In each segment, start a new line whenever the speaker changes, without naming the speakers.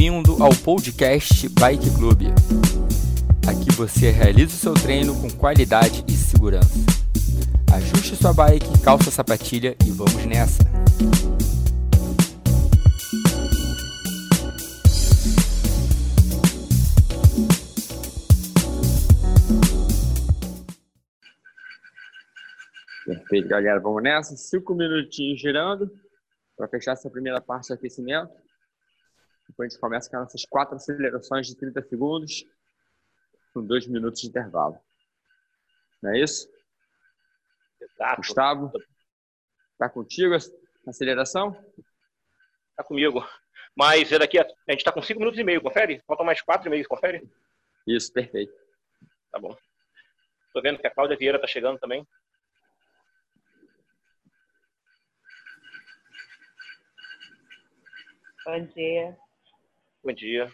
Bem-vindo ao podcast Bike Club. Aqui você realiza o seu treino com qualidade e segurança. Ajuste sua bike, calça a sapatilha e vamos nessa!
Perfeito, galera. Vamos nessa. Cinco minutinhos girando para fechar essa primeira parte do aquecimento. Depois a gente começa com essas quatro acelerações de 30 segundos, com dois minutos de intervalo. Não é isso?
Exato.
Gustavo, tá contigo a aceleração?
Tá comigo. Mas é daqui a, a gente tá com cinco minutos e meio, confere? Faltam mais quatro e meio, confere?
Isso, perfeito.
Tá bom. Tô vendo que a Cláudia Vieira tá chegando também.
Bom dia.
Bom dia.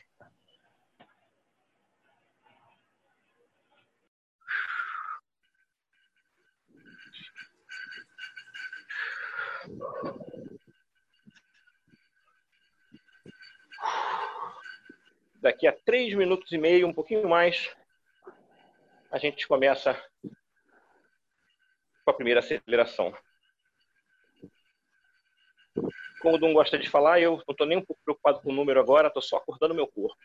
Daqui a três minutos e meio, um pouquinho mais, a gente começa com a primeira aceleração. Como o Dum gosta de falar, eu não estou nem um pouco preocupado com o número agora, estou só acordando meu corpo.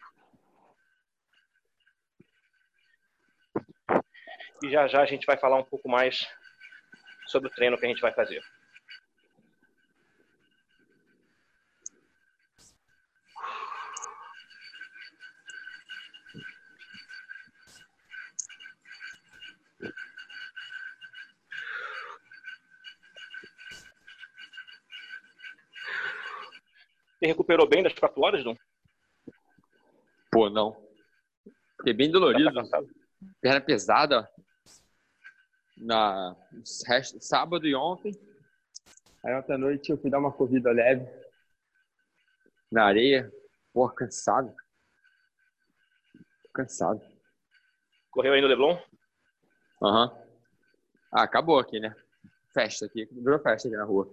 E já já a gente vai falar um pouco mais sobre o treino que a gente vai fazer. Você recuperou bem das quatro horas, Dum?
Pô, não. Fiquei bem dolorido.
Tá?
Perna pesada. Na sábado e ontem. Aí ontem à noite eu fui dar uma corrida leve na areia. Pô, cansado. Cansado.
Correu aí no Leblon?
Aham. Ah, acabou aqui, né? Festa aqui. Virou festa aqui na rua.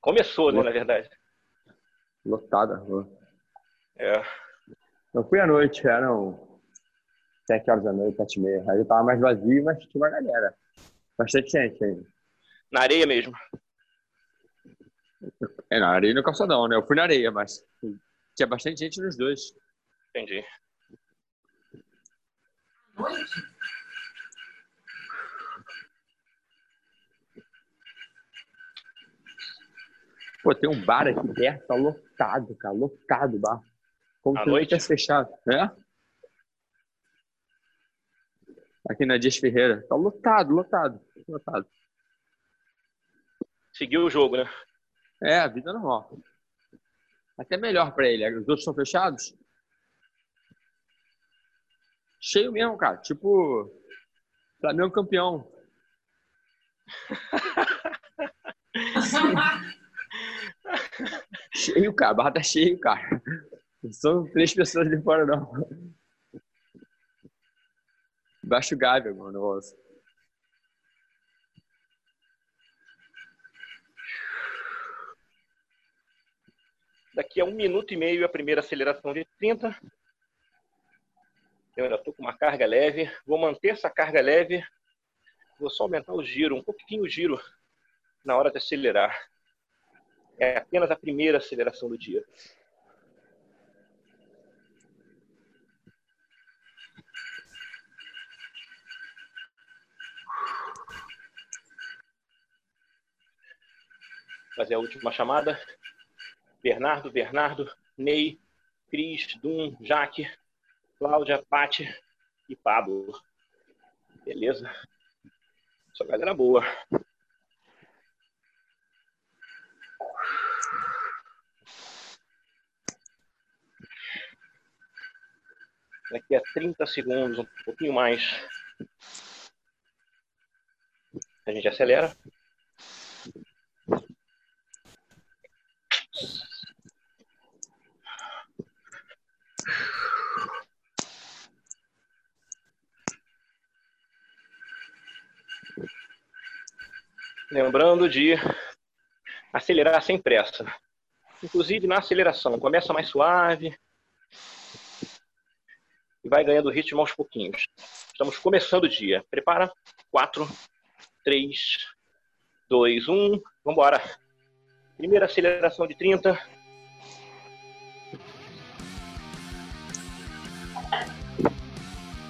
Começou, né, na verdade.
Lotada a rua.
É.
Eu fui à noite, eram sete horas da noite, sete e meia. Aí eu tava mais vazio, mas tinha uma galera. Bastante gente ainda.
Na areia mesmo.
É, na areia e no calçadão, né? Eu fui na areia, mas tinha bastante gente nos dois.
Entendi.
Pô, tem um bar aqui perto, tá lotado, cara. Lotado o bar. Como
À noite?
tivesse fechado. É? Aqui na Dias Ferreira. Tá lotado, lotado. Lotado.
Seguiu o jogo, né?
É, a vida normal. Até melhor pra ele. Os outros estão fechados. Cheio mesmo, cara. Tipo, Flamengo campeão. Cheio, cara. A barra tá cheio, cara. São três pessoas ali fora, não. Baixo o Gávea, mano. negócio.
Daqui a um minuto e meio a primeira aceleração de 30. Eu ainda estou com uma carga leve. Vou manter essa carga leve. Vou só aumentar o giro, um pouquinho o giro na hora de acelerar. É apenas a primeira aceleração do dia. Fazer a última chamada. Bernardo, Bernardo, Ney, Cris, Dum, Jaque, Cláudia, Pati e Pablo. Beleza? Só galera boa. Daqui a 30 segundos, um pouquinho mais. A gente acelera. Lembrando de acelerar sem pressa. Inclusive na aceleração, começa mais suave, e vai ganhando ritmo aos pouquinhos. Estamos começando o dia. Prepara. 4, 3, 2, 1. Vamos embora. Primeira aceleração de 30.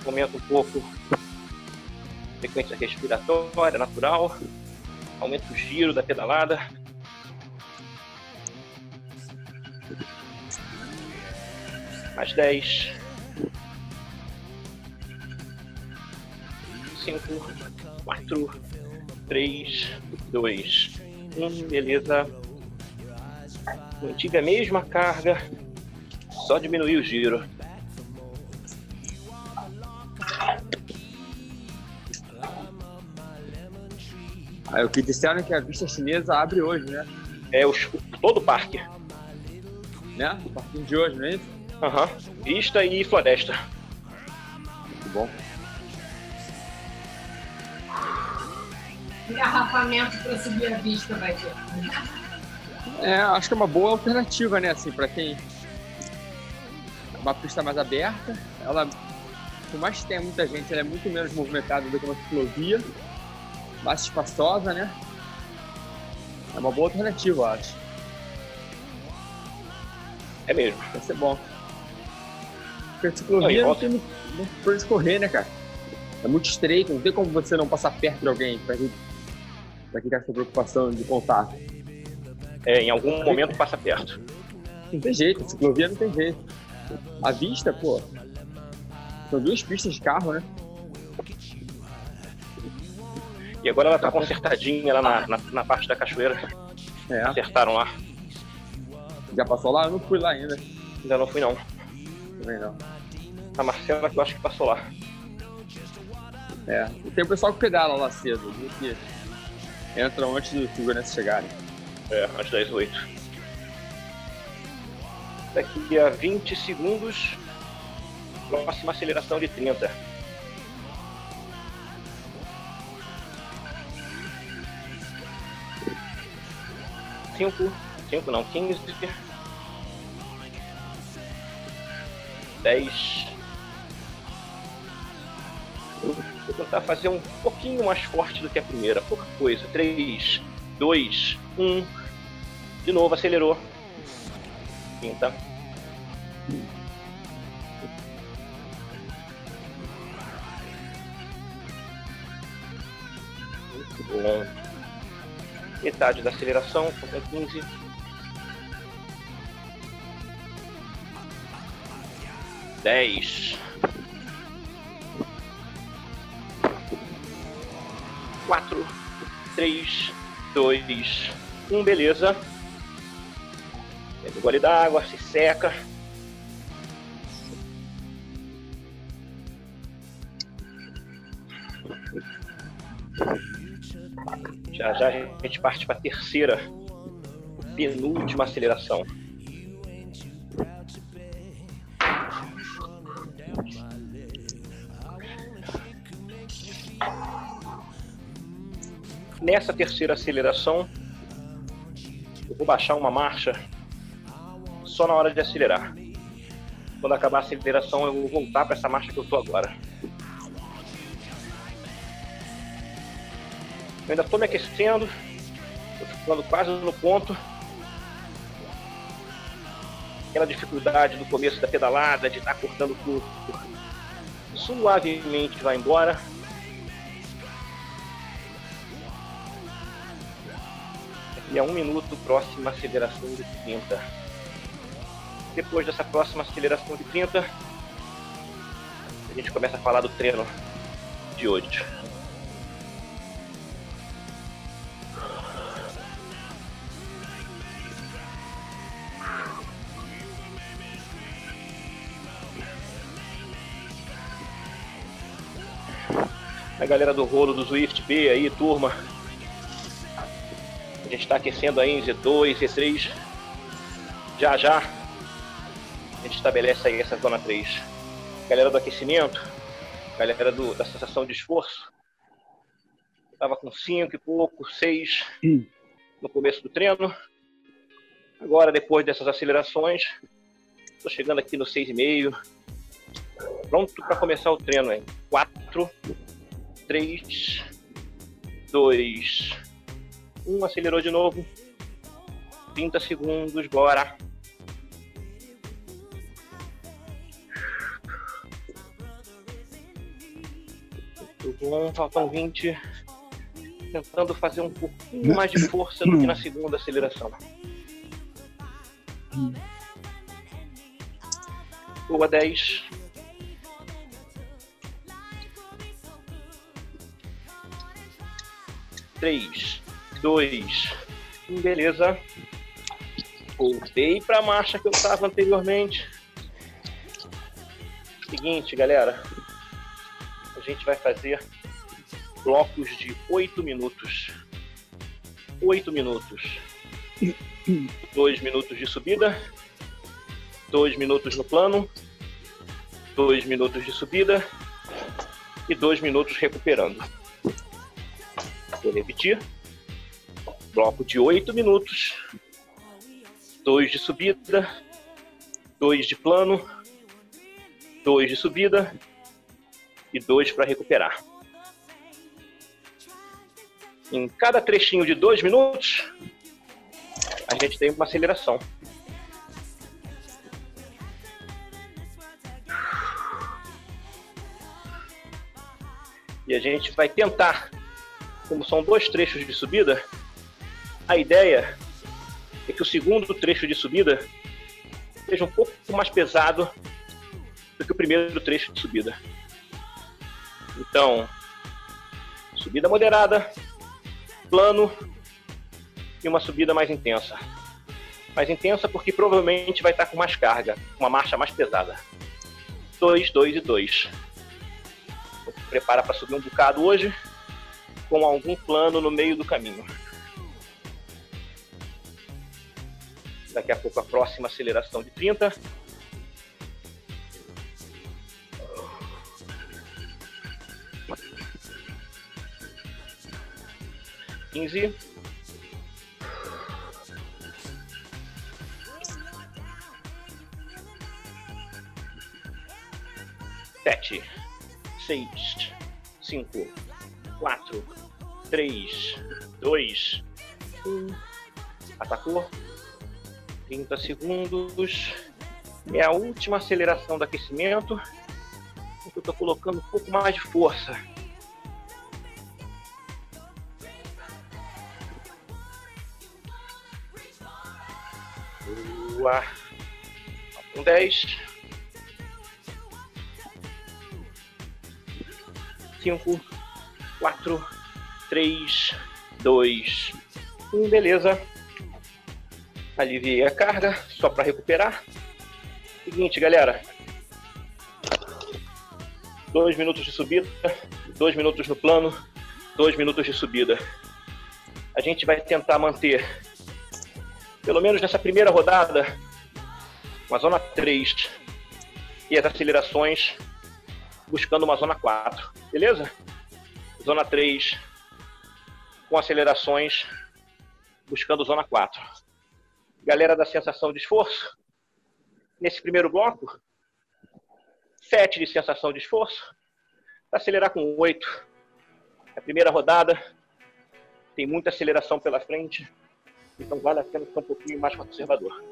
Aumenta um pouco a frequência respiratória natural. Aumenta o giro da pedalada. Mais 10. 5, 4, 3, 2, 1. Beleza. Mantive a mesma carga, só diminuir o giro.
Aí o que disseram é que a vista chinesa abre hoje, né?
É o, todo o parque.
Né? O parquinho de hoje, não é isso?
Aham. Uhum. Vista e floresta.
Muito bom.
Engarrafamento para subir a vista vai ter.
É, acho que é uma boa alternativa, né? Assim, para quem uma pista mais aberta, ela, por mais que tenha muita gente, ela é muito menos movimentada do que uma ciclovia, mais espaçosa, né? É uma boa alternativa, eu acho.
É mesmo.
Vai ser bom. Porque a ciclovia não, não tem muito por escorrer, né, cara? É muito estreito, não tem como você não passar perto de alguém pra, pra quem tá com essa preocupação de contato.
É, em algum momento passa perto.
Não tem jeito, ciclovia não tem jeito. A vista, pô, são duas pistas de carro, né?
E agora ela tá consertadinha lá na, na, na parte da cachoeira.
É.
Acertaram lá.
Já passou lá? Eu não fui lá ainda.
Ainda não fui não.
Também não.
A Marcela que eu acho que passou lá.
É. E tem o pessoal que pedala lá cedo, viu? entram antes dos Figurantes chegarem. Né?
É, antes das 8. Daqui a 20 segundos, próxima aceleração de 30. Cinco, cinco não, 15, 10, tentar fazer um pouquinho mais forte do que a primeira, pouca coisa. Três, dois, um. De novo, acelerou. Quinta. Muito bom. Metade da aceleração, falta 15. Dez. Quatro, três, dois, um, beleza. Pega o gole d'água, se seca. Já já a gente parte para a terceira, penúltima aceleração. Nessa terceira aceleração, eu vou baixar uma marcha só na hora de acelerar. Quando acabar a aceleração, eu vou voltar para essa marcha que eu estou agora. Eu ainda estou me aquecendo, estou ficando quase no ponto. Aquela dificuldade do começo da pedalada, de estar tá cortando tudo. Suavemente vai embora. A um minuto, próxima aceleração de 30. Depois dessa próxima aceleração de 30, a gente começa a falar do treino de hoje. a galera do rolo do Swift B aí, turma. A gente está aquecendo aí em Z2, Z3. Já já a gente estabelece aí essa zona 3. Galera do aquecimento, galera do, da sensação de esforço. Tava com 5 e pouco, 6 hum. no começo do treino. Agora, depois dessas acelerações, estou chegando aqui no 6,5. Pronto para começar o treino, hein? 4, 3, 2, 1. Acelerou de novo. 30 segundos, bora. Bom, faltam 20. Tentando fazer um pouquinho mais de força do que na segunda aceleração. Boa, 10. Três, dois, um, beleza. Voltei para a marcha que eu estava anteriormente. Seguinte, galera, a gente vai fazer blocos de 8 minutos. 8 minutos. 2 minutos de subida, 2 minutos no plano, 2 minutos de subida e 2 minutos recuperando. Vou repetir. Bloco de 8 minutos, 2 de subida, 2 de plano, 2 de subida e 2 para recuperar. Em cada trechinho de 2 minutos, a gente tem uma aceleração. E a gente vai tentar, como são dois trechos de subida, a ideia é que o segundo trecho de subida seja um pouco mais pesado do que o primeiro trecho de subida. Então, subida moderada, plano e uma subida mais intensa. Mais intensa porque provavelmente vai estar com mais carga, uma marcha mais pesada. 2, 2 e 2. Prepara para subir um bocado hoje, com algum plano no meio do caminho. Daqui a pouco a próxima aceleração de 30. Quinze. Sete, seis, cinco, quatro, três, dois, um. Atacou. 30 segundos. É a última aceleração do aquecimento. Eu estou colocando um pouco mais de força. Boa. Com 10. 5, 4, 3, 2, 1. Beleza. Aliviei a carga, só para recuperar. Seguinte, galera. Dois minutos de subida, dois minutos no plano, dois minutos de subida. A gente vai tentar manter, pelo menos nessa primeira rodada, uma zona 3 e as acelerações buscando uma zona 4, beleza? Zona 3 com acelerações buscando zona 4 galera da sensação de esforço, nesse primeiro bloco, 7 de sensação de esforço, para acelerar com 8. A primeira rodada tem muita aceleração pela frente, então vale a pena ficar um pouquinho mais conservador.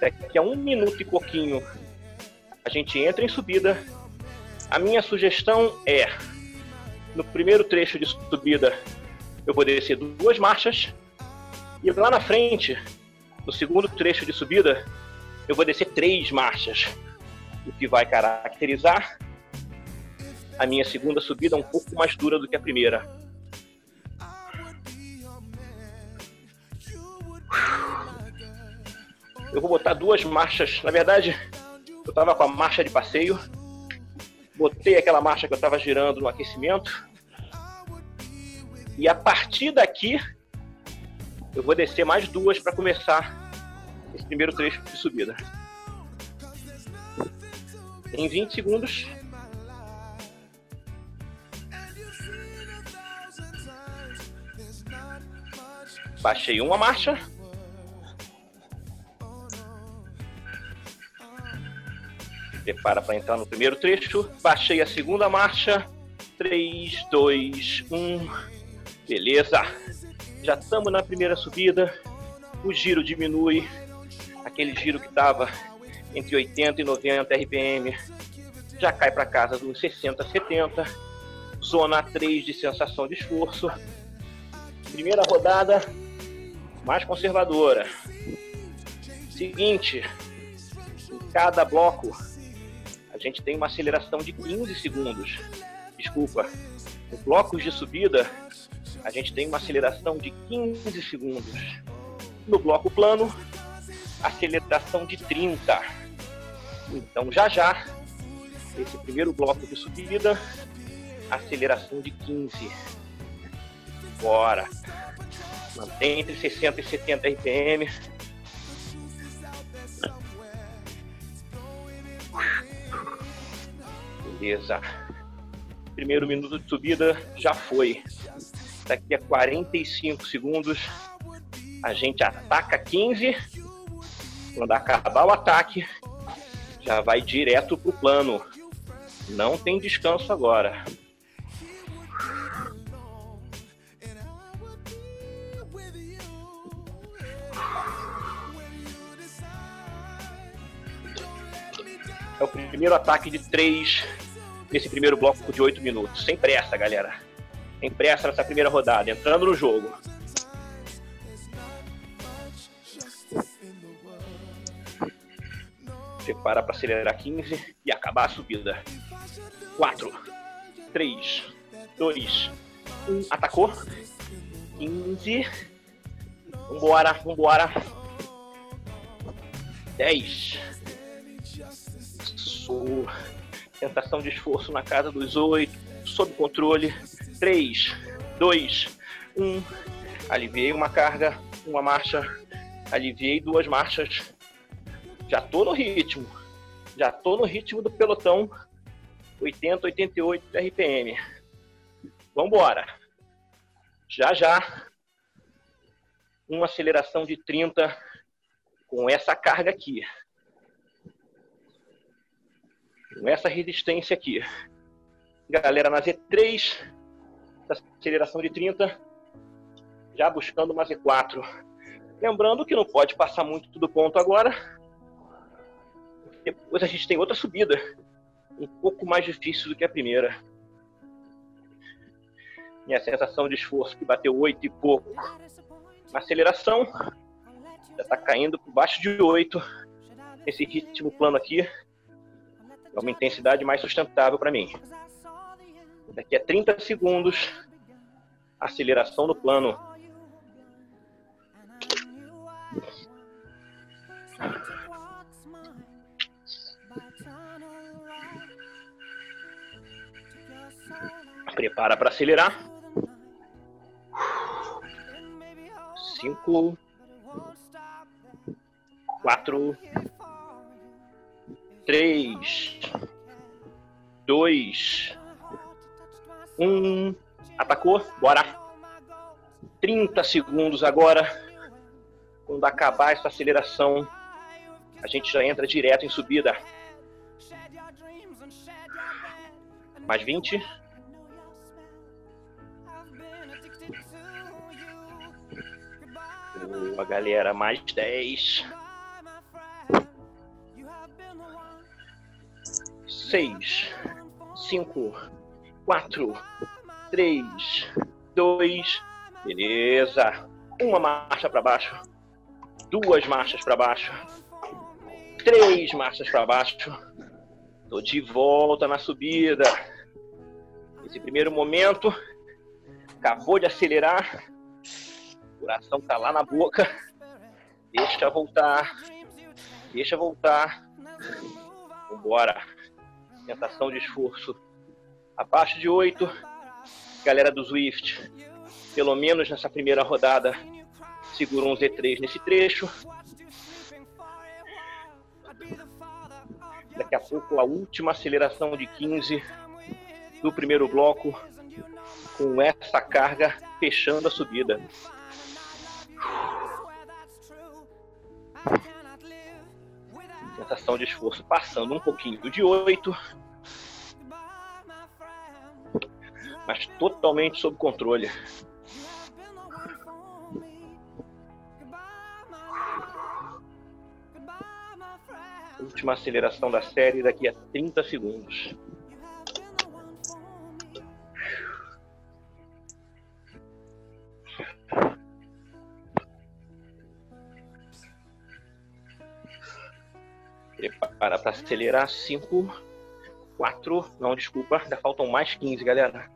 Daqui a um minuto e pouquinho a gente entra em subida. A minha sugestão é, no primeiro trecho de subida, eu vou descer duas marchas e lá na frente, no segundo trecho de subida, eu vou descer três marchas, o que vai caracterizar a minha segunda subida um pouco mais dura do que a primeira. Eu vou botar duas marchas. Na verdade, eu estava com a marcha de passeio, botei aquela marcha que eu estava girando no aquecimento e a partir daqui, eu vou descer mais duas para começar esse primeiro trecho de subida. Em 20 segundos. Baixei uma marcha. Prepara para entrar no primeiro trecho. Baixei a segunda marcha. 3, 2, 1. Beleza. Já estamos na primeira subida. O giro diminui. Aquele giro que estava entre 80 e 90 RPM já cai para casa dos 60, 70. Zona 3 de sensação de esforço. Primeira rodada mais conservadora. Seguinte, em cada bloco a gente tem uma aceleração de 15 segundos. Desculpa, em blocos de subida a gente tem uma aceleração de 15 segundos. No bloco plano, aceleração de 30. Então já já esse primeiro bloco de subida, aceleração de 15. Bora. Mantém entre 60 e 70 RPM. Beleza. Primeiro minuto de subida já foi. Daqui a 45 segundos a gente ataca 15. Quando acabar o ataque, já vai direto pro plano. Não tem descanso agora. É o primeiro ataque de três nesse primeiro bloco de oito minutos. Sem pressa, galera. Sem pressa nessa primeira rodada. Entrando no jogo. Prepara para acelerar 15 e acabar a subida. 4, 3, 2, 1. Atacou. 15. Vambora, vambora. 10. Isso. Tentação de esforço na casa dos 8. Sob controle. 3, 2, 1. Aliviei uma carga, uma marcha. Aliviei duas marchas. Já tô no ritmo. Já tô no ritmo do pelotão 80, 88 RPM. Vambora. Já já. Uma aceleração de 30 com essa carga aqui. Com essa resistência aqui. Galera, na Z3, aceleração de 30, já buscando uma Z4. Lembrando que não pode passar muito do ponto agora. Depois a gente tem outra subida um pouco mais difícil do que a primeira. Minha sensação de esforço que bateu oito e pouco. Na aceleração, já está caindo por baixo de 8. Esse ritmo plano aqui é uma intensidade mais sustentável para mim. Daqui a 30 segundos, aceleração no plano. Prepara para acelerar. Cinco, quatro, três, dois, um. Atacou? Bora. 30 segundos agora. Quando acabar essa aceleração, a gente já entra direto em subida. Mais 20. Boa, galera. Mais 10. 6, 5, 4, 3, 2. Beleza. Uma marcha para baixo. Duas marchas para baixo. Três marchas para baixo. Tô de volta na subida. Esse primeiro momento acabou de acelerar coração tá lá na boca. Deixa voltar. Deixa voltar. Vambora. Tentação de esforço. Abaixo de 8. Galera do Swift. Pelo menos nessa primeira rodada. Segurou um Z3 nesse trecho. Daqui a pouco a última aceleração de 15 do primeiro bloco. Com essa carga fechando a subida. Sensação de esforço passando um pouquinho de 8. Mas totalmente sob controle. Última aceleração da série daqui a 30 segundos. Prepara para acelerar. 5, 4. Não, desculpa. Ainda faltam mais 15, galera.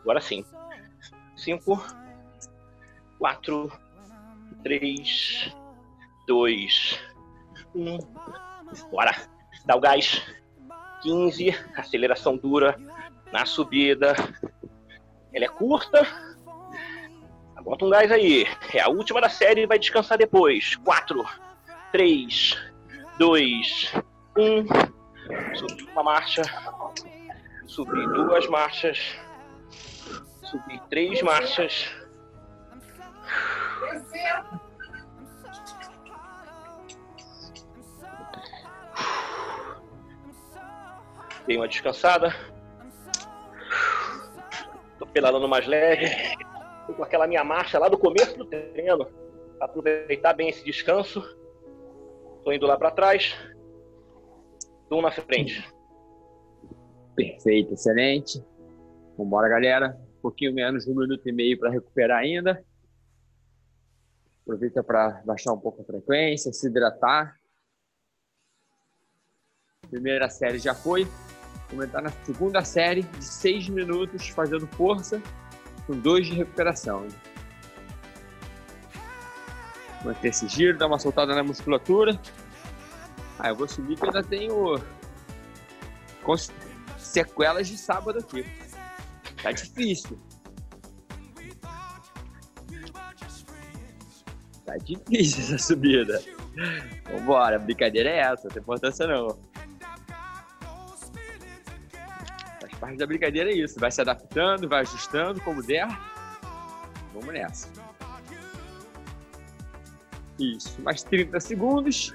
Agora sim. 5, 4, 3, 2, 1. Bora. Dá o gás. 15. Aceleração dura na subida. Ela é curta, Bota um gás aí. É a última da série e vai descansar depois. 4, 3, 2, 1. Subir uma marcha. Subir duas marchas. Subir três marchas. Dei uma descansada. Tô pedalando mais leve com aquela minha marcha lá do começo do treino, aproveitar bem esse descanso. Estou indo lá para trás, um na frente.
Perfeito, excelente. Vambora, galera. Um pouquinho menos de um minuto e meio para recuperar ainda. Aproveita para baixar um pouco a frequência, se hidratar. Primeira série já foi. Vamos entrar na segunda série de seis minutos fazendo força com dois de recuperação. Manter esse giro, dar uma soltada na musculatura. Ah, eu vou subir que ainda tenho sequelas de sábado aqui. Tá difícil. Tá difícil essa subida. Vambora, brincadeira é essa, não tem importância não. parte da brincadeira é isso. Vai se adaptando, vai ajustando como der. Vamos nessa. Isso. Mais 30 segundos.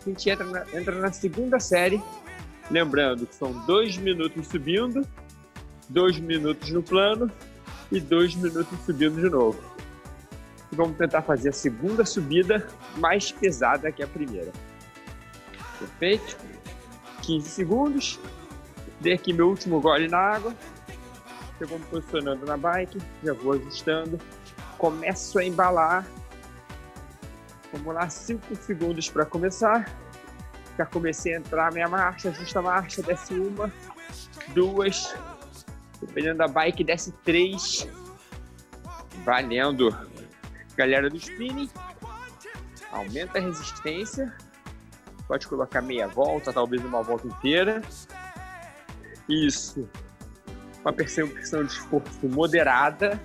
A gente entra na, entra na segunda série. Lembrando que são dois minutos subindo, dois minutos no plano e dois minutos subindo de novo. E vamos tentar fazer a segunda subida mais pesada que a primeira. Perfeito? 15 segundos. Dei aqui meu último gole na água. Eu vou me posicionando na bike, já vou ajustando. Começo a embalar. Vamos lá, 5 segundos para começar. Já comecei a entrar minha marcha, ajusta a marcha, desce uma, duas, dependendo da bike, desce três. Valendo. Galera do spinning, aumenta a resistência. Pode colocar meia volta, talvez uma volta inteira. Isso. Uma percepção de esforço moderada.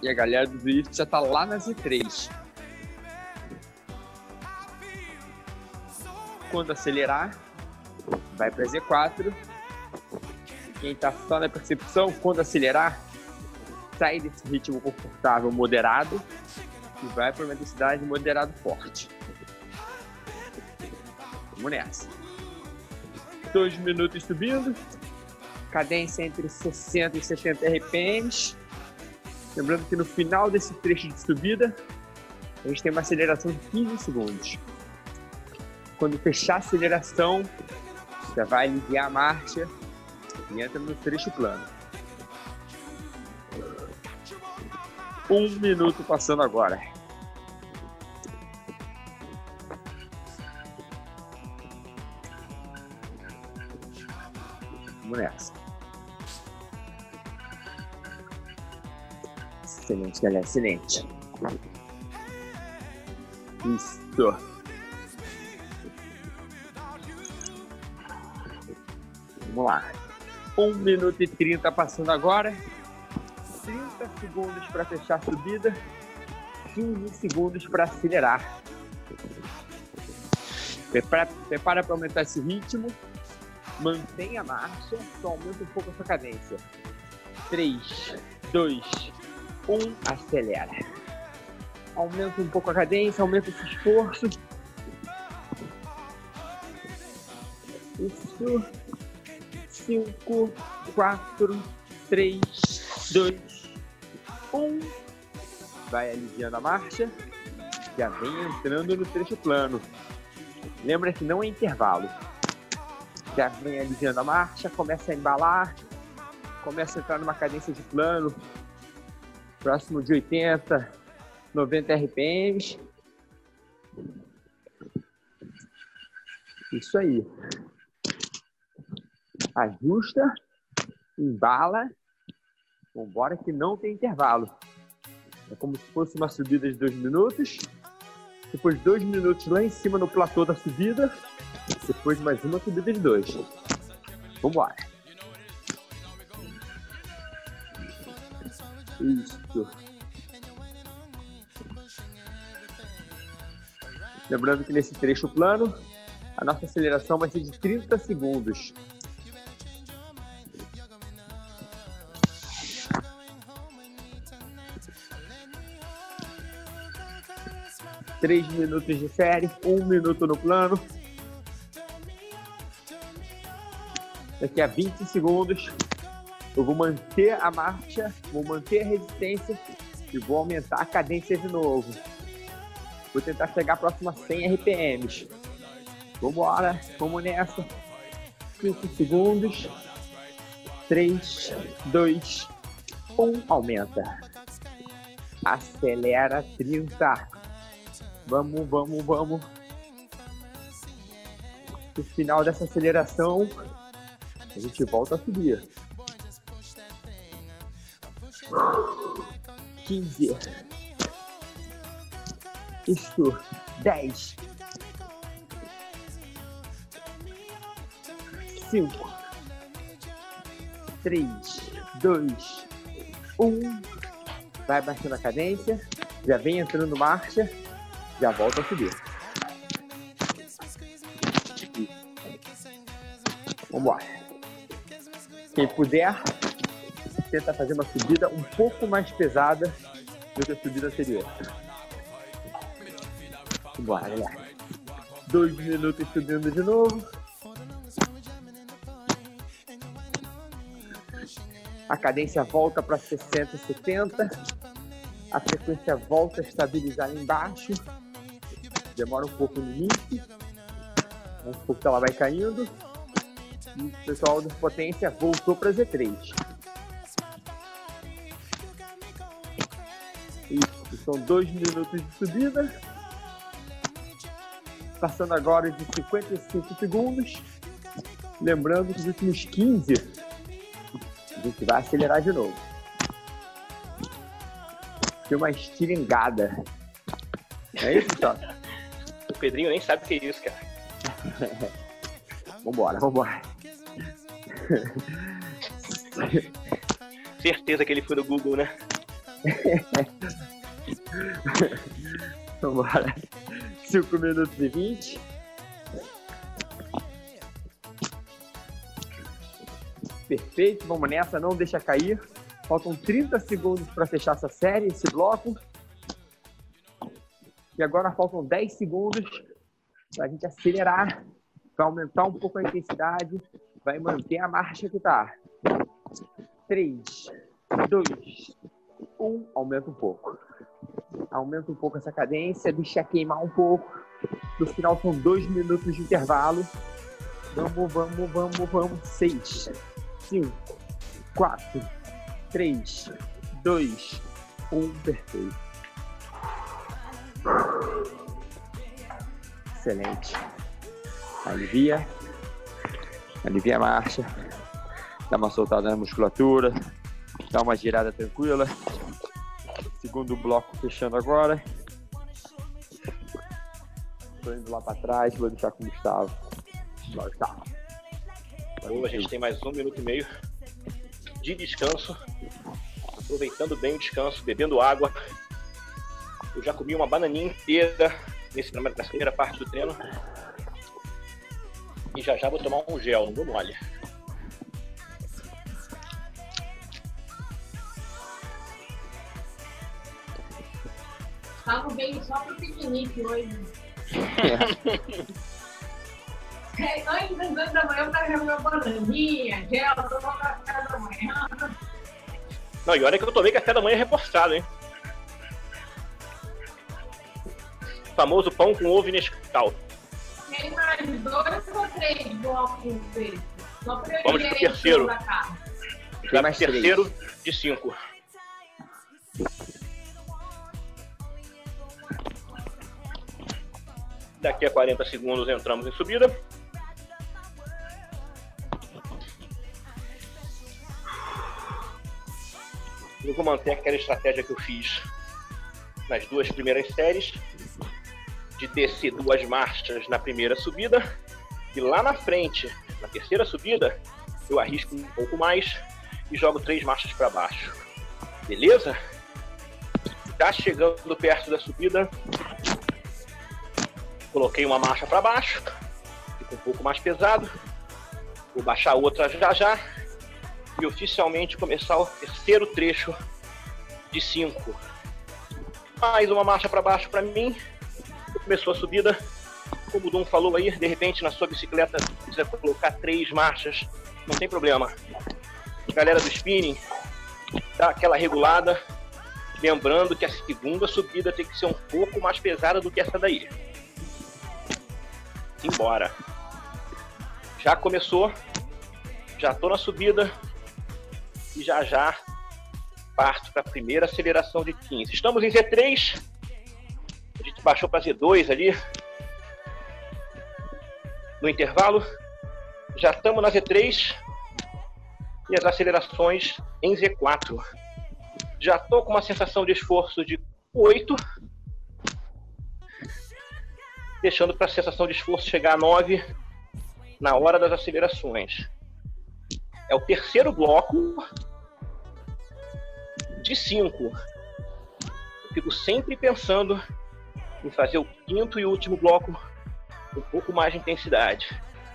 E a galera do Drift já tá lá na Z3. Quando acelerar, vai para Z4. Quem tá só na percepção, quando acelerar, sai desse ritmo confortável moderado e vai para uma velocidade moderado forte. Vamos nessa. 2 minutos subindo, cadência entre 60 e 70 RPMs. Lembrando que no final desse trecho de subida, a gente tem uma aceleração de 15 segundos. Quando fechar a aceleração, já vai aliviar a marcha e entra no trecho plano. Um minuto passando agora. Vamos nessa. Excelente, galera, excelente. Isso. Vamos lá. 1 minuto e 30 passando agora. 30 segundos para fechar a subida. 15 segundos para acelerar. Prepara para aumentar esse ritmo mantém a marcha, só aumenta um pouco a sua cadência. 3, 2, 1, acelera. Aumenta um pouco a cadência, aumenta esse esforço. Isso. 5, 4, 3, 2, 1. Vai aliviando a marcha. Já vem entrando no trecho plano. Lembra que não é intervalo. Já vem aliviando a marcha, começa a embalar, começa a entrar numa cadência de plano, próximo de 80, 90 RPMs. Isso aí. Ajusta, embala, vambora que não tem intervalo. É como se fosse uma subida de dois minutos, depois dois minutos lá em cima no platô da subida, depois mais uma subida de dois. Vambora. Isso. Lembrando que nesse trecho plano, a nossa aceleração vai ser de 30 segundos. Três minutos de série, um minuto no plano. Daqui a 20 segundos, eu vou manter a marcha, vou manter a resistência e vou aumentar a cadência de novo. Vou tentar chegar próximo a 100 RPMs. Vambora, vamos nessa. 5 segundos. 3, 2, 1, aumenta. Acelera 30. Vamos, vamos, vamos. No final dessa aceleração, a gente volta a subir. 15. Isso. 10. 5. 3, 2, 1. Vai baixando a cadência. Já vem entrando marcha. Já volta a subir. Vamos embora. Quem puder, tenta fazer uma subida um pouco mais pesada do que a subida anterior. Bora, galera. Dois minutos subindo de novo. A cadência volta para 60, 70. A frequência volta a estabilizar lá embaixo. Demora um pouco no início. Um pouco ela vai caindo. E o pessoal da potência voltou para Z3. Isso, são dois minutos de subida. Passando agora de 55 segundos. Lembrando que os últimos 15 a gente vai acelerar de novo. Tem uma estilingada. É isso, Toque?
Pedrinho nem sabe o que é isso, cara.
vambora, vambora.
Certeza que ele foi no Google, né?
vambora. 5 minutos e 20. Perfeito, vamos nessa, não deixa cair. Faltam 30 segundos para fechar essa série, esse bloco. E agora faltam 10 segundos para a gente acelerar, para aumentar um pouco a intensidade, vai manter a marcha que está. 3, 2, 1, aumenta um pouco. Aumenta um pouco essa cadência, deixa queimar um pouco. No final são 2 minutos de intervalo. Vamos, vamos, vamos, vamos. 6, 5, 4, 3, 2, 1, perfeito. Excelente. Alivia. Alivia a marcha. Dá uma soltada na musculatura. Dá uma girada tranquila. Segundo bloco fechando agora. Estou indo lá para trás, vou deixar com o Gustavo. Gustavo.
Boa, a gente tem mais um minuto e meio de descanso. Aproveitando bem o descanso, bebendo água. Eu já comi uma bananinha inteira nesse, nessa primeira parte do treino. E já já vou tomar um gel, não dou mole.
Tava bem só pro piquenique hoje. É. Antes das duas da manhã, eu tava com meu bananinha, gel, tomando café da manhã.
Não, e olha que eu tomei café da manhã reforçado, hein? Famoso pão com ovo e Nescau.
Tem mais dois ou três blocos desses?
Vamos pro terceiro. Já
mais
terceiro de cinco. Daqui a 40 segundos entramos em subida. Eu vou manter aquela estratégia que eu fiz nas duas primeiras séries, de descer duas marchas na primeira subida e lá na frente, na terceira subida, eu arrisco um pouco mais e jogo três marchas para baixo. Beleza? Já chegando perto da subida, coloquei uma marcha para baixo, fica um pouco mais pesado. Vou baixar outra já já e oficialmente começar o terceiro trecho de cinco. Mais uma marcha para baixo para mim. Começou a subida. Como o Dum falou aí, de repente na sua bicicleta precisa colocar três marchas, não tem problema galera do spinning, dá aquela regulada. Lembrando que a segunda subida tem que ser um pouco mais pesada do que essa daí. Embora. Já começou, já tô na subida e já já parto para a primeira aceleração de 15. Estamos em Z3, baixou para Z2 ali no intervalo. Já estamos na Z3, e as acelerações em Z4. Já estou com uma sensação de esforço de 8, deixando para a sensação de esforço chegar a 9 na hora das acelerações. É o terceiro bloco de 5. Eu fico sempre pensando em fazer o quinto e último bloco com um pouco mais de intensidade,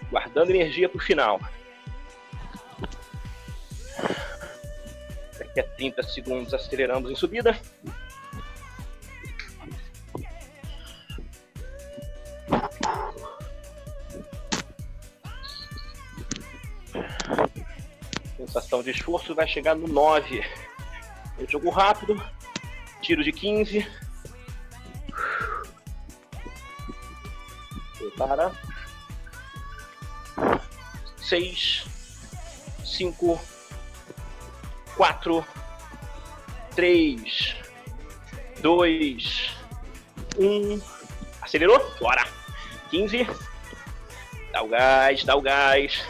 guardando energia para o final. Daqui a 30 segundos aceleramos em subida. Sensação de esforço vai chegar no 9. Eu jogo rápido, tiro de 15. Prepara. 6, 5, 4, 3, 2, 1. Acelerou? Bora! 15. Dá o gás, dá o gás.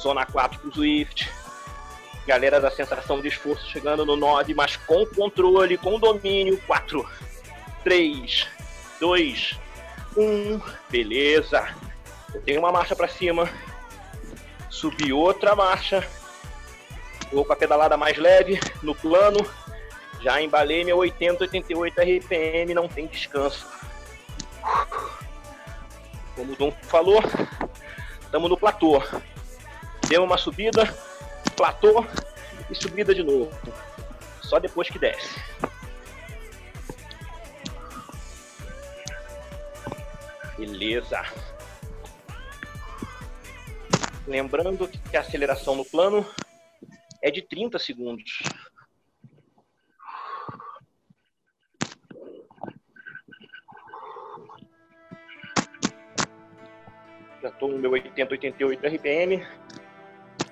Zona 4 pro Swift. Galera da sensação de esforço chegando no 9, mas com controle, com domínio. 4, 3, 2, 1. Beleza. Eu tenho uma marcha para cima. Subi outra marcha. Vou com a pedalada mais leve, no plano. Já embalei meu 80, 88 RPM, não tem descanso. Como o Dom falou, estamos no platô. Deu uma subida, platô e subida de novo. Só depois que desce. Beleza. Lembrando que a aceleração no plano é de 30 segundos. Já estou no meu 80, 88 RPM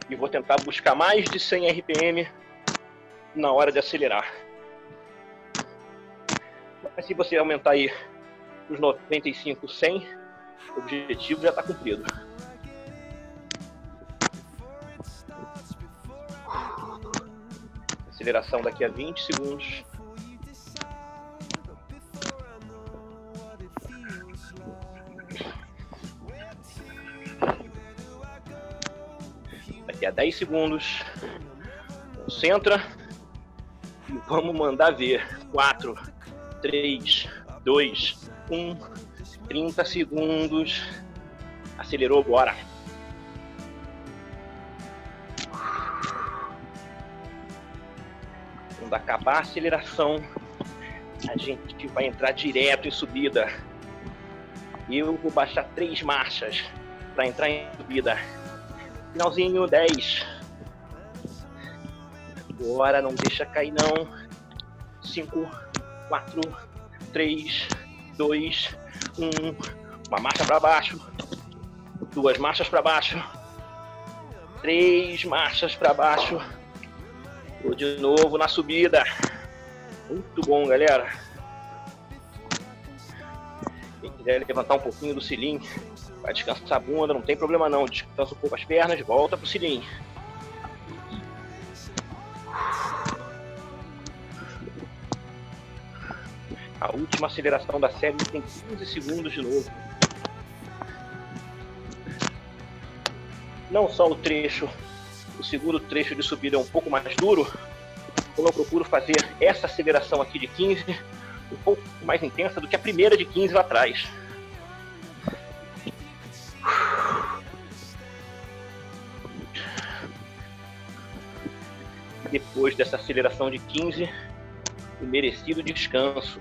e vou tentar buscar mais de 100 RPM na hora de acelerar. Mas se você aumentar aí os 95, 100, o objetivo já está cumprido. Aceleração daqui a 20 segundos. Daqui a 10 segundos. Concentra. E vamos mandar ver. 4, 3, 2, 1. 30 segundos. Acelerou, bora. Quando acabar a aceleração, a gente vai entrar direto em subida. Eu vou baixar três marchas para entrar em subida. Finalzinho 10. Agora não deixa cair não. 5, 4, 3, 2, 1. Uma marcha para baixo. Duas marchas para baixo. Três marchas para baixo. Vou de novo na subida. Muito bom, galera. Quem quiser levantar um pouquinho do cilindro, vai descansar a bunda, não tem problema não. Descansa um pouco as pernas, volta pro cilindro. A última aceleração da série tem 15 segundos de novo. Não só o trecho, o segundo trecho de subida é um pouco mais duro, como eu procuro fazer essa aceleração aqui de 15 um pouco mais intensa do que a primeira de 15 lá atrás. Depois dessa aceleração de 15, o merecido descanso.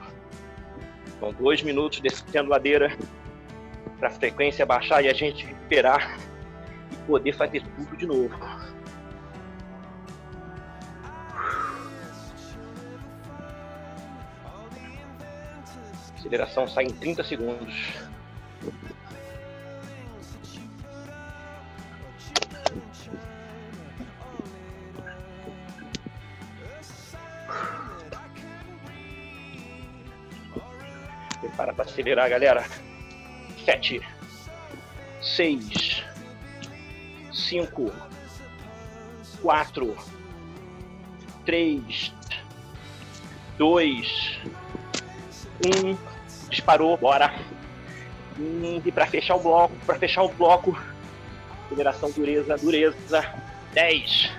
São dois minutos descendo ladeira para a frequência baixar e a gente recuperar e poder fazer tudo de novo. Aceleração sai em 30 segundos. Acelerar, galera. 7, 6, 5, 4, 3, 2, 1 disparou, bora. E para fechar o bloco, para fechar o bloco, Federação Dureza, Dureza, 10.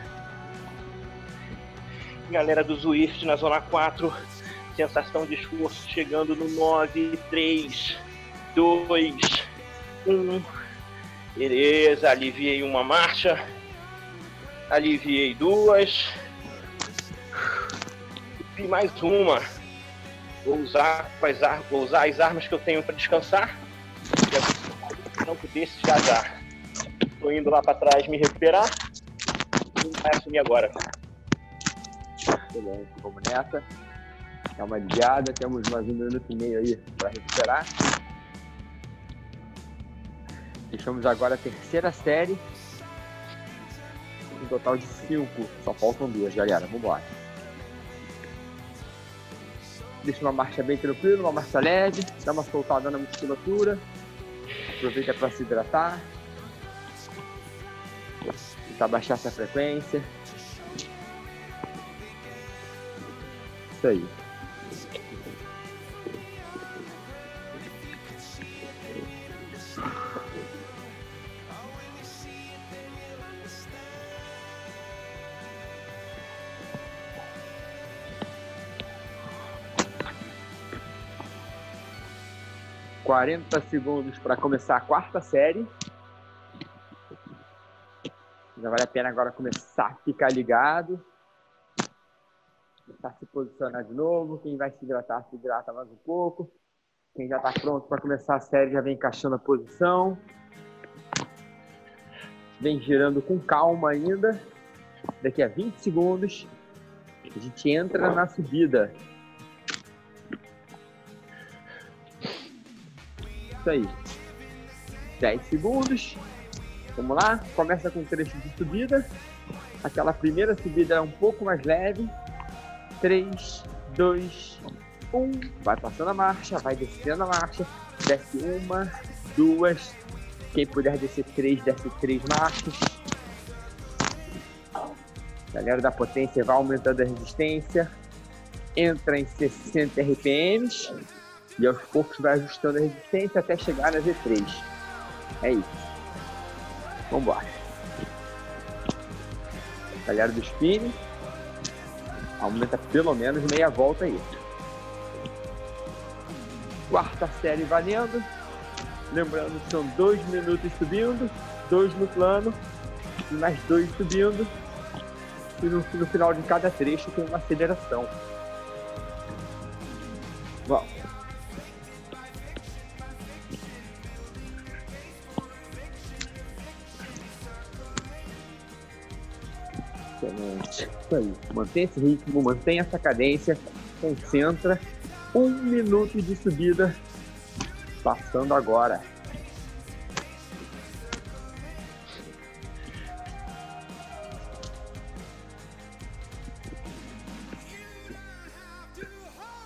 Galera do Zwift na zona 4, sensação de esforço chegando no 9, 3, 2, 1. Beleza, aliviei uma marcha, aliviei duas, e mais uma. Vou usar, vou usar as armas que eu tenho para descansar. Um campo desse já. Tô indo lá para trás me recuperar. E vai assumir agora.
Beleza, vamos nessa. Dá uma aliviada, temos mais um minuto e meio aí para recuperar. Fechamos agora a terceira série. Um total de cinco. Só faltam duas, galera. Vamos embora. Deixa uma marcha bem tranquila, uma marcha leve, dá uma soltada na musculatura, aproveita para se hidratar, tentar baixar essa frequência. Isso aí. 40 segundos para começar a quarta série. Já vale a pena agora começar a ficar ligado. Começar a se posicionar de novo. Quem vai se hidratar, se hidrata mais um pouco. Quem já está pronto para começar a série já vem encaixando a posição. Vem girando com calma ainda. Daqui a 20 segundos, a gente entra na subida. Isso aí. 10 segundos. Vamos lá. Começa com um trecho de subida. Aquela primeira subida é um pouco mais leve. 3, 2, 1. Vai passando a marcha, vai descendo a marcha. Desce uma, duas. Quem puder descer três, desce três marchas. Galera da potência vai aumentando a resistência. Entra em 60 RPMs. E aos poucos vai ajustando a resistência até chegar na Z3. É isso. Vambora. Galera do spin. Aumenta pelo menos meia volta aí. Quarta série valendo. Lembrando que são dois minutos subindo, dois no plano, mais dois subindo. E no, no final de cada trecho tem uma aceleração. Vamos. Excelente. Isso aí. Mantém esse ritmo, mantém essa cadência, concentra. Um minuto de subida. Passando agora.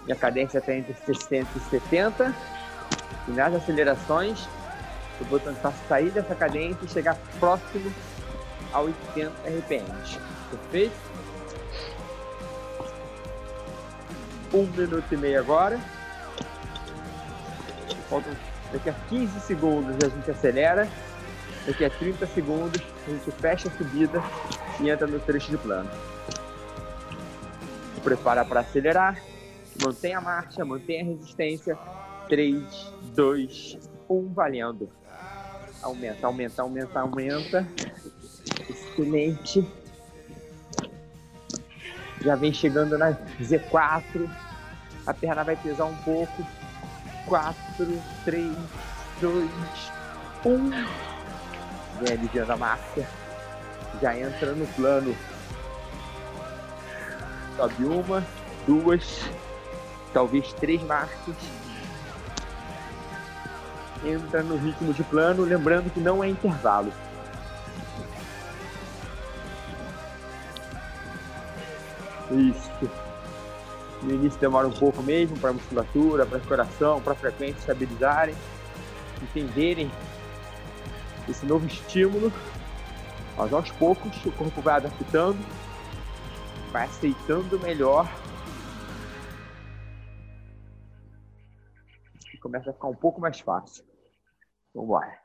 E a cadência está entre 60 e 70. E nas acelerações, eu vou tentar sair dessa cadência e chegar próximo a 80 RPMs. Perfeito? Um minuto e meio agora. Faltam daqui a 15 segundos a gente acelera. Daqui a 30 segundos a gente fecha a subida e entra no trecho de plano. Prepara para acelerar. Mantém a marcha, mantém a resistência. 3, 2, 1, valendo. Aumenta, aumenta, aumenta, aumenta. Excelente. Já vem chegando na Z4. A perna vai pesar um pouco. 4, 3, 2, 1. Vem aliviando a marcha. Já entra no plano. Sobe uma, duas, talvez três marcas. Entra no ritmo de plano, lembrando que não é intervalo. Isso. No início demora um pouco mesmo para a musculatura, para o coração, para a frequência estabilizarem, entenderem esse novo estímulo. Mas aos poucos o corpo vai adaptando, vai aceitando melhor e começa a ficar um pouco mais fácil. Vamos embora.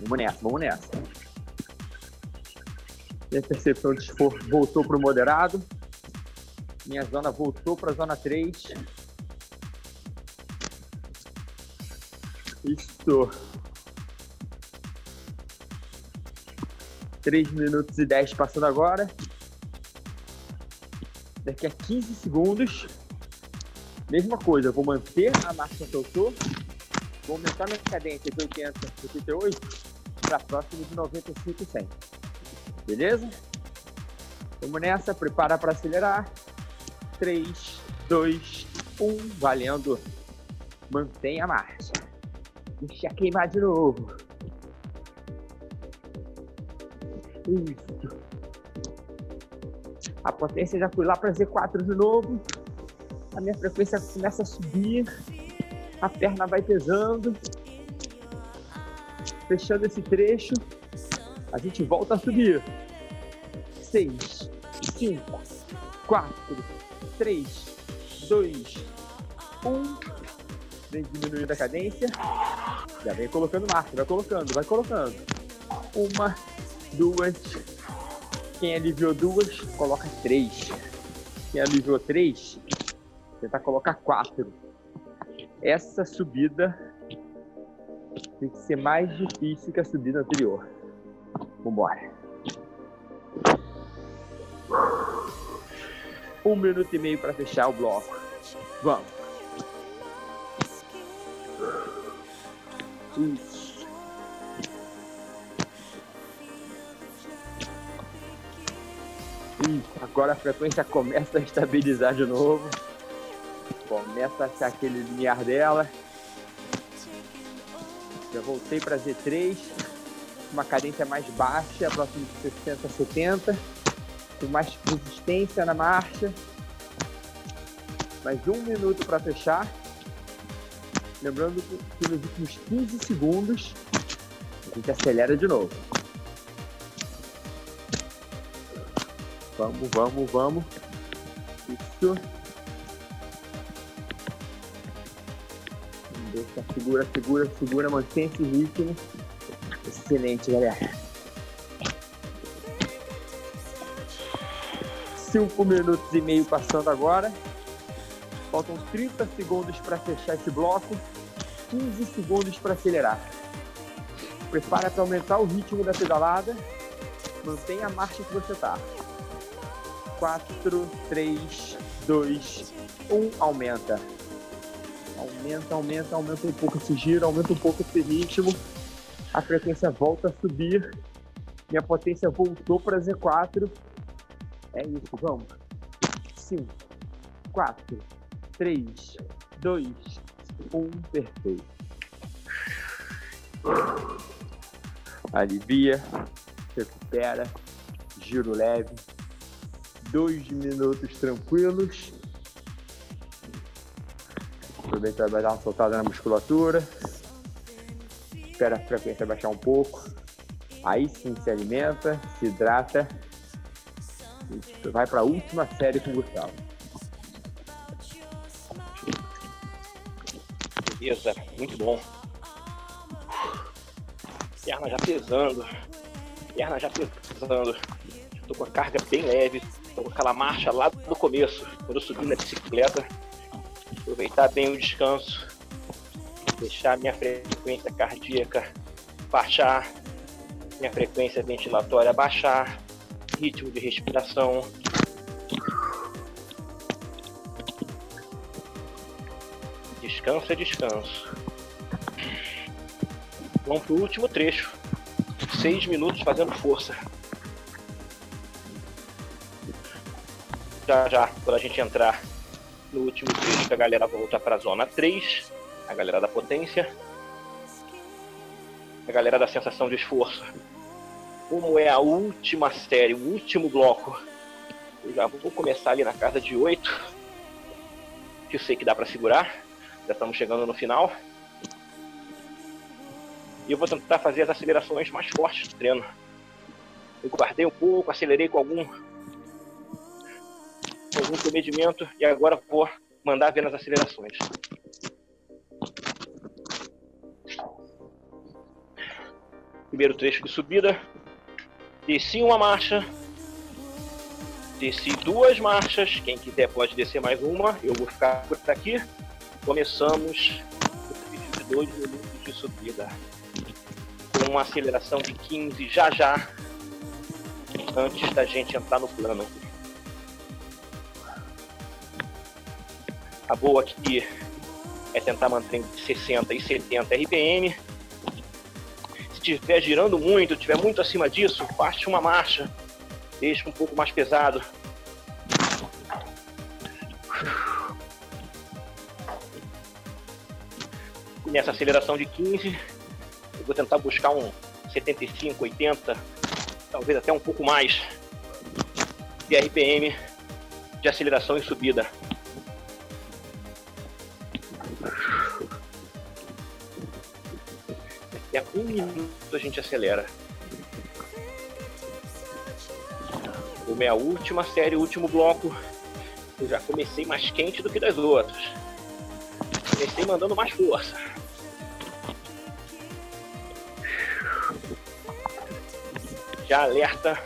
Vamos nessa, vamos nessa. Minha percepção de esforço voltou para o moderado. Minha zona voltou para a zona 3. Isso. 3 minutos e 10 passando agora. Daqui a 15 segundos, mesma coisa, eu vou manter a marcha que eu tô, vou aumentar minha cadência de 80, 88 para próximo de 95 e 100. Beleza? Vamos nessa, prepara para acelerar. 3, 2, 1, valendo. Mantém a marcha. Deixa queimar de novo. Isso. A potência já fui lá para Z4 de novo. A minha frequência começa a subir. A perna vai pesando. Fechando esse trecho. A gente volta a subir. 6, 5, 4, 3, 2, 1. Vem diminuindo a cadência. Já vem colocando marcha, vai colocando, vai colocando. Uma, duas. Quem aliviou duas, coloca três. Quem aliviou três, tenta colocar quatro. Essa subida tem que ser mais difícil que a subida anterior. Vambora. Um minuto e meio para fechar o bloco. Vamos. Isso. Isso. Agora a frequência começa a estabilizar de novo. Começa a achar aquele limiar dela. Já voltei para Z3 uma cadência mais baixa, próximo de 60, 70, com mais resistência na marcha. Mais um minuto para fechar. Lembrando que nos últimos 15 segundos a gente acelera de novo. Vamos, vamos, vamos. Isso. Deixa, segura, segura, segura, mantém esse ritmo. Excelente, galera. Cinco minutos e meio passando agora. Faltam 30 segundos para fechar esse bloco. 15 segundos para acelerar. Prepara para aumentar o ritmo da pedalada. Mantenha a marcha que você está. 4, 3, 2, 1, aumenta. Aumenta, aumenta, aumenta um pouco esse giro, aumenta um pouco esse ritmo. A frequência volta a subir. Minha potência voltou para Z4. É isso, vamos. 5, 4, 3, 2, 1, perfeito. Alivia, recupera, giro leve, dois minutos tranquilos. Aproveita para dar uma soltada na musculatura. Espera a frequência baixar um pouco. Aí sim se alimenta, se hidrata. E vai para a última série com o Gustavo.
Beleza, muito bom. Perna já pesando. Perna já pesando. Tô com a carga bem leve. Tô com aquela marcha lá do começo, quando eu subi na bicicleta. Aproveitar bem o descanso. Deixar minha frequência cardíaca baixar. Minha frequência ventilatória baixar. Ritmo de respiração. Descanso é descanso. Vamos pro último trecho. Seis minutos fazendo força. Já já, quando a gente entrar no último trecho, a galera volta para a zona 3, a galera da potência, a galera da sensação de esforço. Como é a última série, o último bloco, eu já vou começar ali na casa de 8, que eu sei que dá para segurar, já estamos chegando no final. E eu vou tentar fazer as acelerações mais fortes do treino. Eu guardei um pouco, acelerei com algum, algum comedimento e agora vou mandar ver nas acelerações. Primeiro trecho de subida. Desci uma marcha. Desci duas marchas. Quem quiser pode descer mais uma. Eu vou ficar por aqui. Começamos o 22 minutos de subida com uma aceleração de 15 já já, antes da gente entrar no plano. A boa aqui é tentar manter entre 60 e 70 RPM. Estiver girando muito, estiver muito acima disso, parte uma marcha, deixa um pouco mais pesado. E nessa aceleração de 15, eu vou tentar buscar um 75, 80, talvez até um pouco mais de RPM de aceleração e subida. Um minuto a gente acelera. Como é a última série, o último bloco, eu já comecei mais quente do que das outras. Comecei mandando mais força. já alerta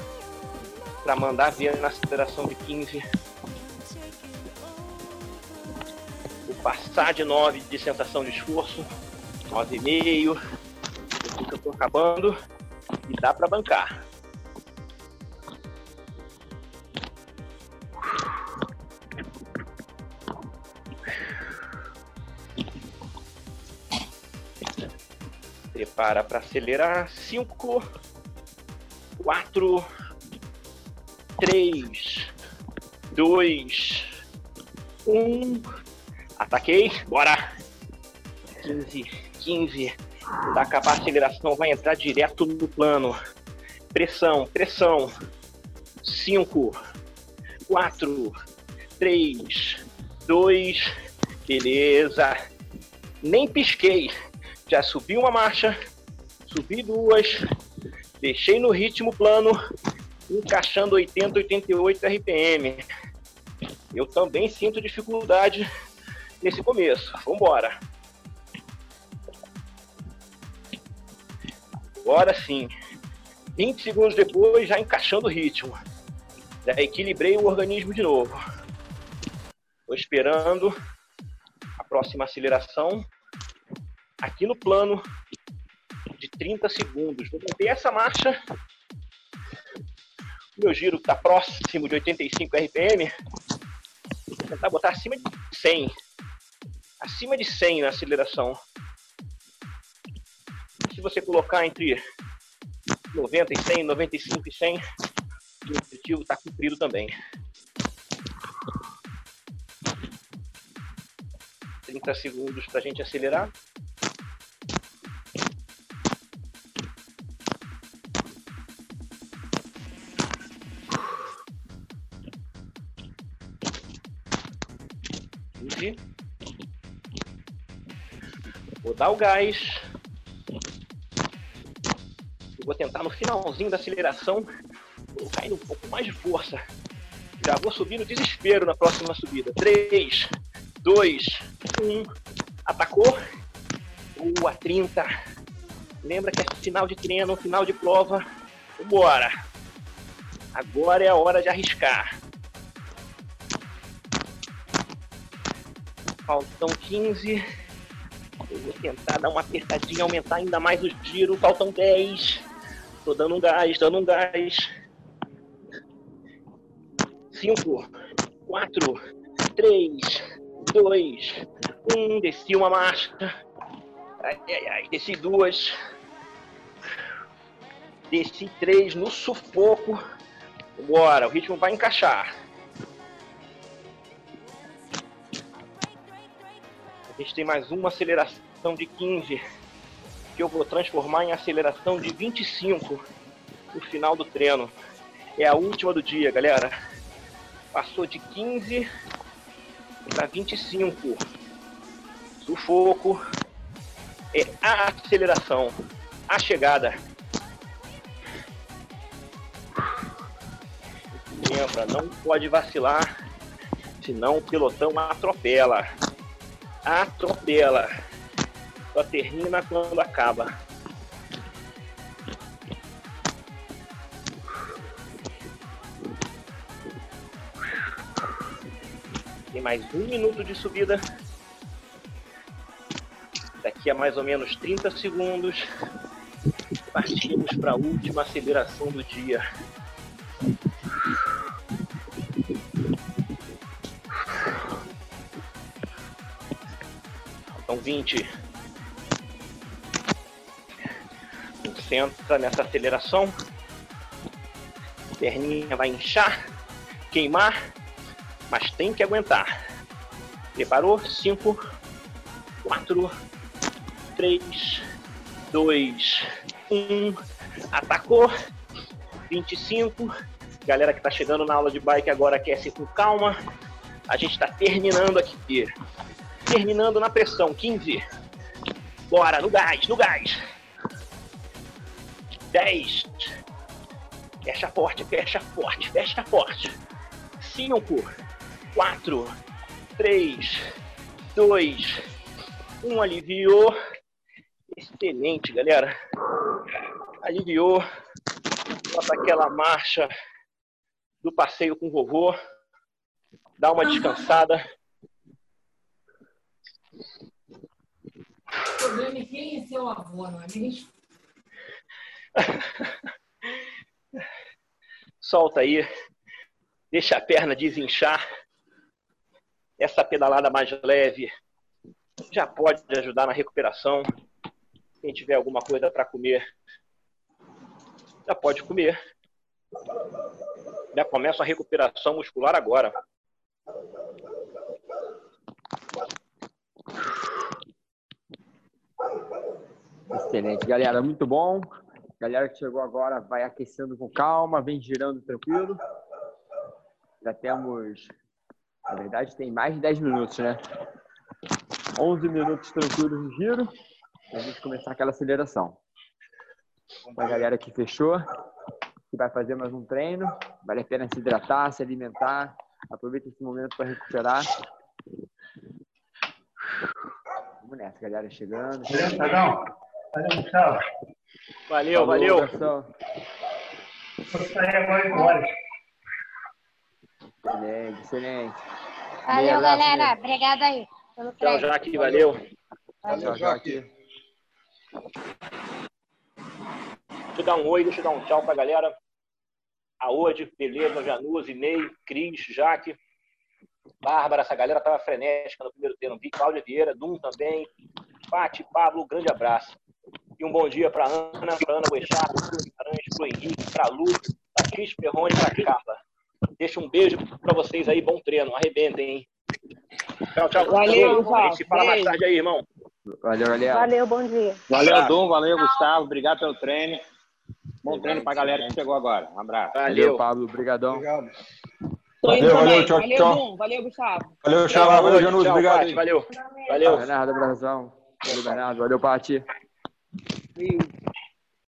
para mandar ver na aceleração de 15. O passar de 9 de sensação de esforço, 9,5. Acabando e dá para bancar. Prepara para acelerar. 5 quatro, três, dois, um. Ataquei, bora. 15, 15. Da acabar a aceleração, vai entrar direto no plano. Pressão, pressão. 5, 4, 3, 2, beleza. Nem pisquei. Já subi uma marcha, subi duas, Deixei no ritmo plano, encaixando 80, 88 RPM. Eu também sinto dificuldade nesse começo. Vamos embora. Agora sim. 20 segundos depois, já encaixando o ritmo. Já equilibrei o organismo de novo. Estou esperando a próxima aceleração aqui no plano de 30 segundos. Vou manter essa marcha. O meu giro está próximo de 85 RPM. tentar botar acima de 100. Acima de 100 na aceleração. Você colocar entre 90 e 100, 95 e 100, o objetivo está cumprido também. 30 segundos para a gente acelerar. Vou dar o gás. Vou tentar no finalzinho da aceleração colocar ainda um pouco mais de força. Já vou subir no desespero na próxima subida. 3, 2, 1. Atacou. Boa, 30. Lembra que é final de treino, final de prova. Vambora. Agora é a hora de arriscar. Faltam 15. Eu vou tentar dar uma apertadinha, aumentar ainda mais o giro. Faltam 10. Tô dando um gás, dando um gás. 5, 4, 3, 2, 1. Desci uma marcha. Ai, ai, ai. Desci duas. Desci três no sufoco. Bora, o ritmo vai encaixar. A gente tem mais uma aceleração de 15 que eu vou transformar em aceleração de 25 no final do treino. É a última do dia, galera. Passou de 15 para 25. Sufoco é a aceleração, a chegada. Lembra, não pode vacilar, senão o pelotão atropela atropela. Só termina quando acaba. Tem mais um minuto de subida. Daqui a mais ou menos 30 segundos, partimos para a última aceleração do dia. São 20. Concentra nessa aceleração. Perninha vai inchar, queimar, mas tem que aguentar. Preparou? 5, 4, 3, 2, 1. Atacou. 25. Galera que está chegando na aula de bike agora aquece com calma. A gente está terminando aqui terminando na pressão. 15. Bora, no gás, no gás. 10. Fecha forte, fecha forte, fecha forte. 5, 4, 3, 2, 1. Aliviou. Excelente, galera. Aliviou. Bota aquela marcha do passeio com o vovô. Dá uma descansada.
O problema é quem é seu avô, não é mesmo?
Solta aí. Deixa a perna desinchar. Essa pedalada mais leve já pode ajudar na recuperação. Quem tiver alguma coisa para comer, já pode comer. Já começa a recuperação muscular agora.
Excelente, galera, muito bom. Galera que chegou agora vai aquecendo com calma, vem girando tranquilo. Já temos, na verdade, tem mais de 10 minutos, né? 11 minutos tranquilos de giro, para a gente começar aquela aceleração. A galera que fechou, que vai fazer mais um treino, vale a pena se hidratar, se alimentar, aproveita esse momento para recuperar. Vamos nessa, galera chegando.
Beleza, Tadão? Valeu, Gustavo.
Valeu, valeu.
Pessoal.
Vou sair agora embora.
Excelente, excelente.
Valeu, galera.
mesmo.
Obrigada aí pelo
Tchau. Jaque, valeu.
Tchau, tchau aqui.
Deixa eu dar um oi, deixa eu dar um tchau pra galera. Aode, beleza, Januse, Ney, Cris, Jaque. Bárbara, essa galera tava frenética no primeiro treino. Vi Cláudia Vieira, Dum também. Pati, Pablo, grande abraço. E um bom dia para Ana, para Ana Boechat, para o Henrique, para Lu, para Cris Perrone e para Carla. Deixa um beijo para vocês aí, bom treino. Arrebentem, hein? Tchau, tchau.
Valeu,
A gente se fala mais tarde aí, irmão.
Valeu, galera.
Valeu, bom dia.
Valeu, Dom. Valeu, Gustavo. Obrigado pelo treino. Bom treino pra galera que chegou agora. Um abraço.
Valeu,
Valeu.
Pablo. Obrigadão.
Obrigado. Valeu, valeu, tchau,
valeu,
tchau.
Dum. Valeu, Gustavo.
Valeu, Xalá. Valeu, Janus.
Tchau,
Obrigado.
Valeu. Valeu.
Bernardo, abração. Valeu, Bernardo. Valeu, Pati.
Beijo.